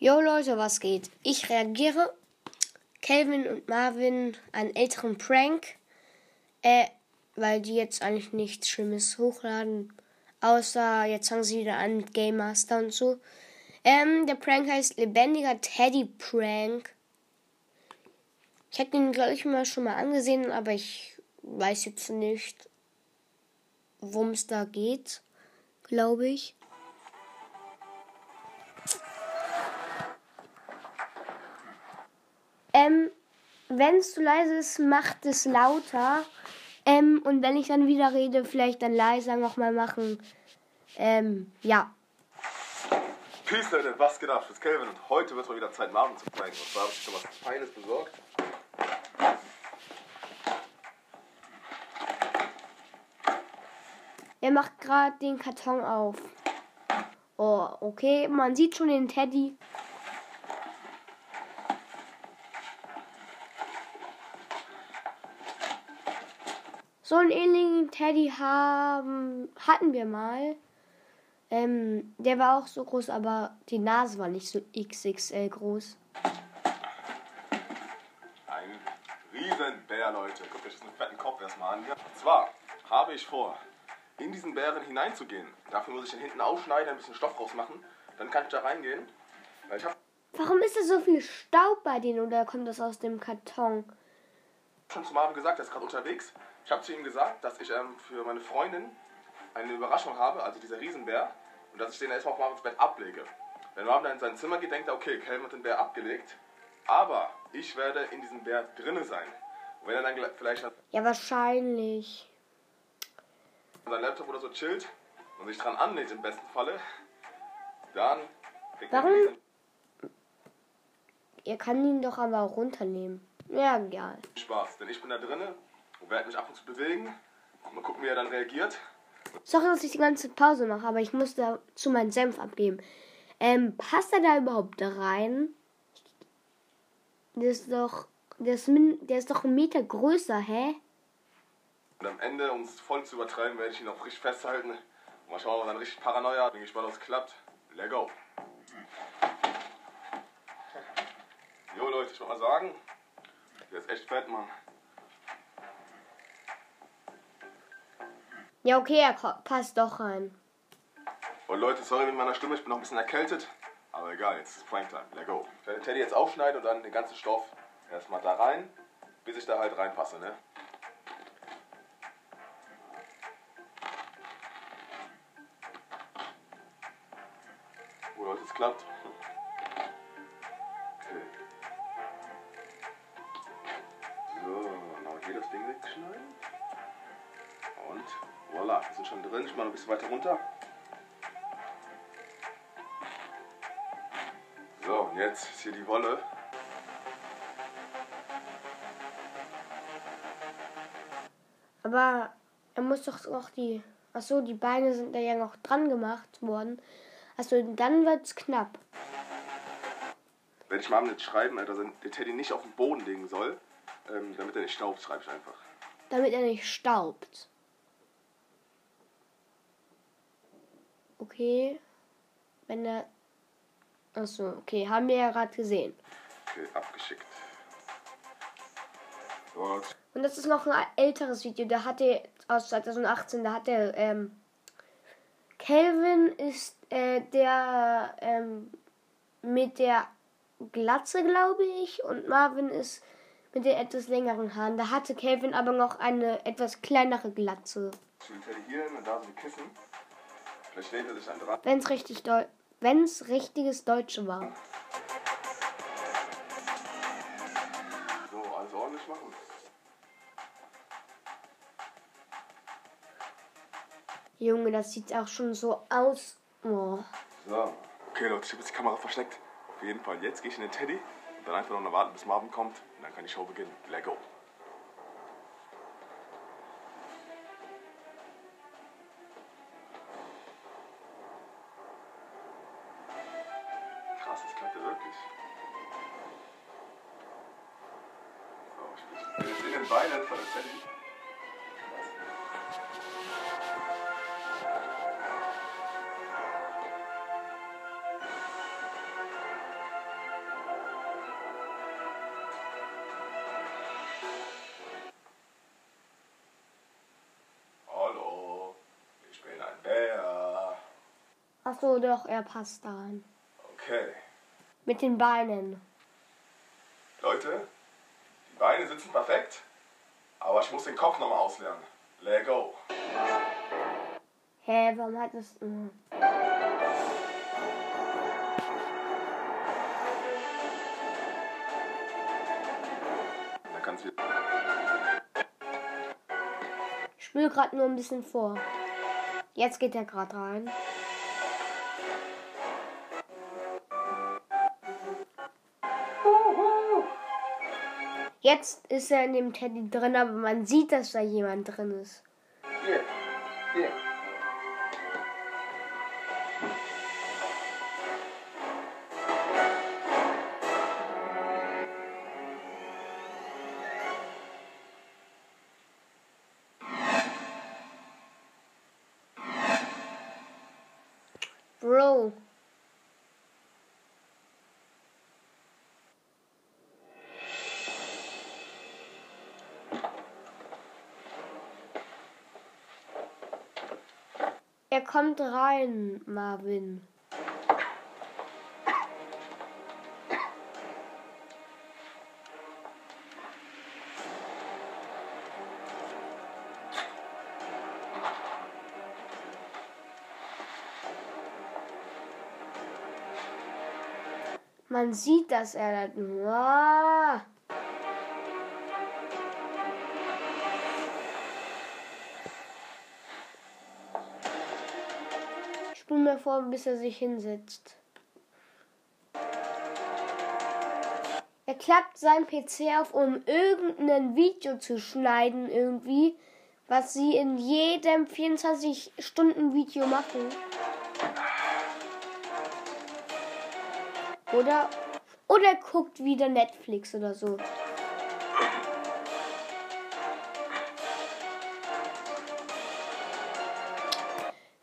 Jo Leute, was geht? Ich reagiere Kelvin und Marvin einen älteren Prank, äh, weil die jetzt eigentlich nichts Schlimmes hochladen, außer jetzt fangen sie wieder an mit Game Master und so. Ähm, der Prank heißt lebendiger Teddy Prank. Ich hätte ihn, glaube ich, mal schon mal angesehen, aber ich weiß jetzt nicht, worum es da geht, glaube ich. Ähm, wenn es zu leise ist, macht es lauter. Ähm, und wenn ich dann wieder rede, vielleicht dann leiser nochmal machen. Ähm, ja. Peace Leute, was geht ab? Ich bin Kelvin und heute wird mal wieder Zeit, Marvin zu pranken. Und zwar habe ich schon was Feines besorgt. Er macht gerade den Karton auf. Oh, okay. Man sieht schon den Teddy. So einen ähnlichen Teddy haben, hatten wir mal. Ähm, der war auch so groß, aber die Nase war nicht so XXL groß. Ein Riesenbär, Leute. Guckt euch diesen fetten Kopf erstmal an hier. Und zwar habe ich vor, in diesen Bären hineinzugehen. Dafür muss ich den hinten aufschneiden, ein bisschen Stoff rausmachen. Dann kann ich da reingehen. Ich Warum ist da so viel Staub bei denen oder kommt das aus dem Karton? schon zu Marvin gesagt, er ist gerade unterwegs. Ich habe zu ihm gesagt, dass ich ähm, für meine Freundin eine Überraschung habe, also dieser Riesenbär, und dass ich den erstmal auf Marvins Bett ablege. Wenn Marvin dann in sein Zimmer geht, denkt er, okay, Calvin hat den Bär abgelegt, aber ich werde in diesem Bär drinne sein. Und wenn er dann vielleicht an Ja, wahrscheinlich. seinem Laptop oder so chillt und sich dran anlehnt im besten Falle, dann kriegt Warum? Ihr kann ihn doch aber auch runternehmen. Ja, egal. Spaß. Denn ich bin da drinne und werde mich ab und zu bewegen. Mal gucken, wie er dann reagiert. Sorry, dass ich die ganze Pause mache, aber ich muss dazu meinen Senf abgeben. Ähm, passt er da überhaupt rein? Der ist doch. Der ist, min, der ist doch ein Meter größer, hä? Und am Ende, um es voll zu übertreiben, werde ich ihn auch richtig festhalten. Und mal schauen, ob er dann richtig Paranoia hat. Bin gespannt, ob es klappt. Let go. Jo Leute, ich wollte mal sagen, der ist echt fett, Mann. Ja, okay, er passt doch rein. Und Leute, sorry mit meiner Stimme, ich bin noch ein bisschen erkältet. Aber egal, jetzt ist Pranktime. Let go. Ich werde den Teddy jetzt aufschneiden und dann den ganzen Stoff erstmal da rein, bis ich da halt reinpasse, ne? Oh Leute, es klappt. Schon drin. Ich mache noch ein bisschen weiter runter. So, und jetzt ist hier die Wolle. Aber er muss doch auch die. Achso, die Beine sind da ja noch dran gemacht worden. Achso, dann wird's knapp. Werde ich Mom jetzt schreiben, dass er den Teddy nicht auf den Boden legen soll, ähm, damit er nicht staubt, schreibe ich einfach. Damit er nicht staubt. Okay. Wenn er. Achso, okay, haben wir ja gerade gesehen. Okay, abgeschickt. Gut. Und das ist noch ein älteres Video. Da hat er aus 2018, da hat er ähm, Calvin ist äh, der ähm, mit der Glatze, glaube ich, und Marvin ist mit den etwas längeren Haaren. Da hatte Calvin aber noch eine etwas kleinere Glatze. Hin und da so ein Kissen. Vielleicht lehnt er sich dann dran. Wenn es richtig Deu wenn's richtiges Deutsche war. So, alles ordentlich machen. Junge, das sieht auch schon so aus. Oh. So. Okay, Leute, ich habe jetzt die Kamera versteckt. Auf jeden Fall, jetzt gehe ich in den Teddy und dann einfach noch warten, bis Marvin kommt. Und dann kann die Show beginnen. Let go. So, doch, er passt da rein. Okay. Mit den Beinen. Leute, die Beine sitzen perfekt, aber ich muss den Kopf nochmal auslernen. Let go. Hä, warum hat das. Mh. Dann kannst du Ich spüle gerade nur ein bisschen vor. Jetzt geht er gerade rein. Jetzt ist er in dem Teddy drin, aber man sieht, dass da jemand drin ist. Hier, hier. Bro. Kommt rein, Marvin. Man sieht, dass er da. Ah. Spule mir vor, bis er sich hinsetzt. Er klappt seinen PC auf, um irgendein Video zu schneiden, irgendwie, was sie in jedem 24-Stunden-Video machen. Oder, oder guckt wieder Netflix oder so.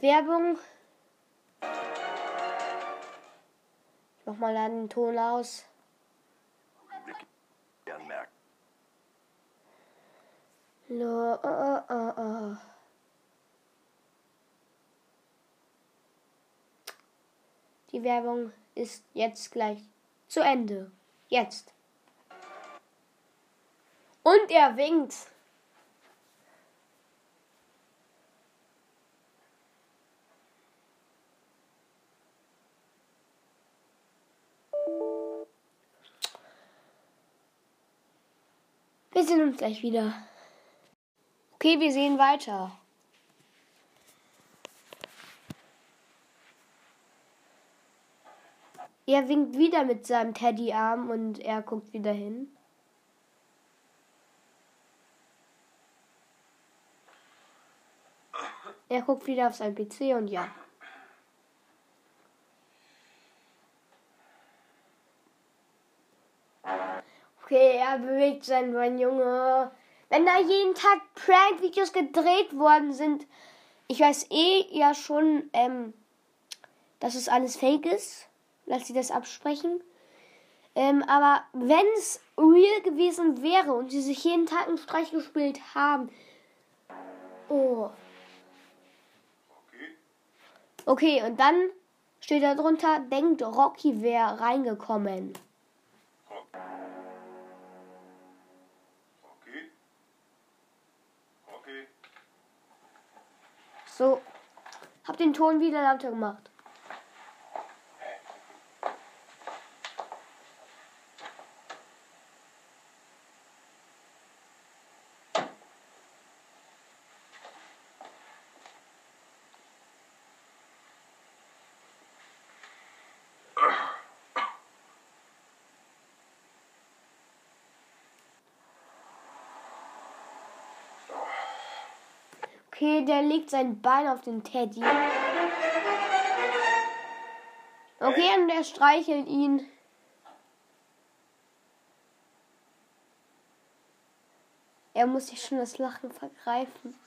Werbung. Ich mach mal einen Ton aus. Merken. Lo, oh, oh, oh. Die Werbung ist jetzt gleich zu Ende. Jetzt. Und er winkt. Wir sehen uns gleich wieder. Okay, wir sehen weiter. Er winkt wieder mit seinem Teddyarm und er guckt wieder hin. Er guckt wieder auf sein PC und ja. Er bewegt sein mein Junge. Wenn da jeden Tag Prank-Videos gedreht worden sind, ich weiß eh ja schon, ähm, dass es alles fake ist. Lass sie das absprechen. Ähm, aber wenn es real gewesen wäre und sie sich jeden Tag einen Streich gespielt haben. Oh. Okay, und dann steht da drunter, denkt Rocky wäre reingekommen. So. Hab den Ton wieder lauter gemacht. Okay, der legt sein Bein auf den Teddy. Okay, und er streichelt ihn. Er muss sich schon das Lachen vergreifen.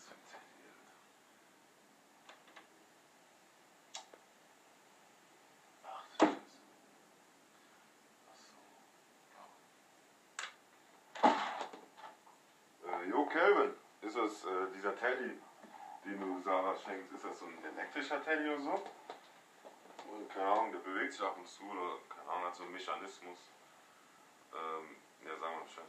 Äh, jo, Kelvin, ist das äh, schenkst, ist das so ein elektrischer Teddy oder so? keine Ahnung, der bewegt sich ab und zu oder keine Ahnung, hat so einen Mechanismus. Ähm, ja, sagen wir Bescheid.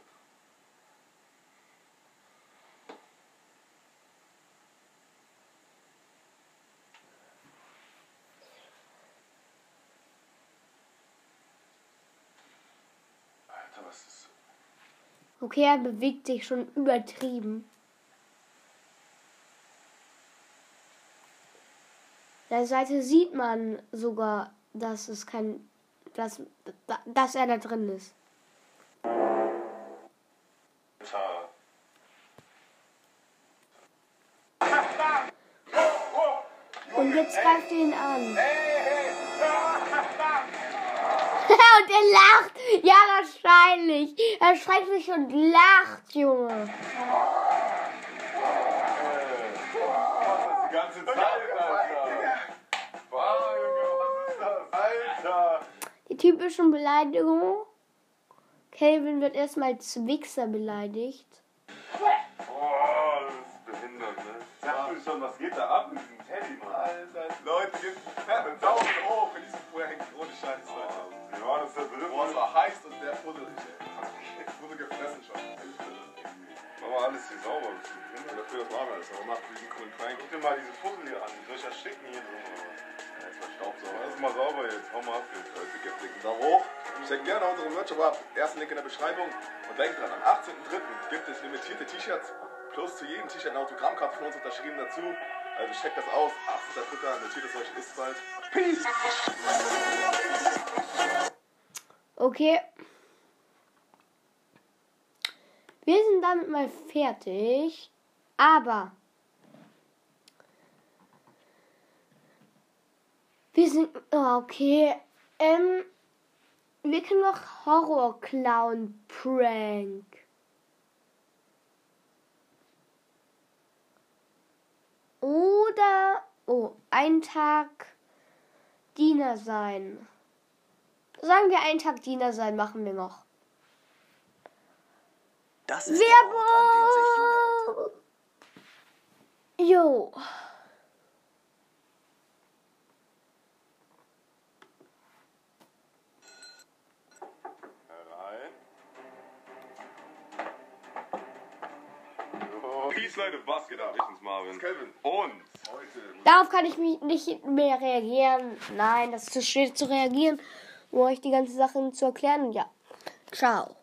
Okay, er bewegt sich schon übertrieben. Der Seite sieht man sogar, dass es kein, dass, dass er da drin ist. Und jetzt greift er ihn an. und er lacht. Ja, wahrscheinlich. Er schreckt sich und lacht, Junge. Die ganze Zeit, Alter. Wow, Junge, was ist das? Alter. Die typischen Beleidigungen. Calvin wird erstmal als Wichser beleidigt. Boah, das ist behindert, ne? Sag mir schon, was geht da ab mit diesem Teddy, Mann? Alter, Leute, einen Daumen hoch für diesen Prank. Ohne Scheiß, Leute. Wie war das der dritte? Boah, es war heiß und der Fuddel, ich, ich wurde gefressen schon. Mal alles hier sauber. Dafür das machen wir das, aber macht diesen coolen Prank. Guck dir mal diese Fussel hier an, die soll ich ja schicken hier Staubsauger. Das mal sauber jetzt, hau mal ab jetzt. Leute, gebt den Daumen hoch. Checkt gerne unsere Merch-Shop ab. Ersten Link in der Beschreibung. Und denkt dran, am 18.03. gibt es limitierte T-Shirts. Plus zu jedem T-Shirt eine Autogrammkarte von uns unterschrieben dazu. Also checkt das aus. 18.03. notiert es euch, bis bald. Peace! Okay. Wir sind damit mal fertig. Aber wir sind. Oh, okay. Ähm, wir können noch Horror Clown Prank. Oder oh, ein Tag Diener sein. Sagen wir einen Tag Diener sein, machen wir noch. Das ist der Ort, an dem sich Werbung! Jo. Leute, was geht ab? Ich bin's Marvin. Calvin. Und Heute. Darauf kann ich mich nicht mehr reagieren. Nein, das ist zu schwer zu reagieren, um euch die ganze Sache zu erklären. Ja. Ciao.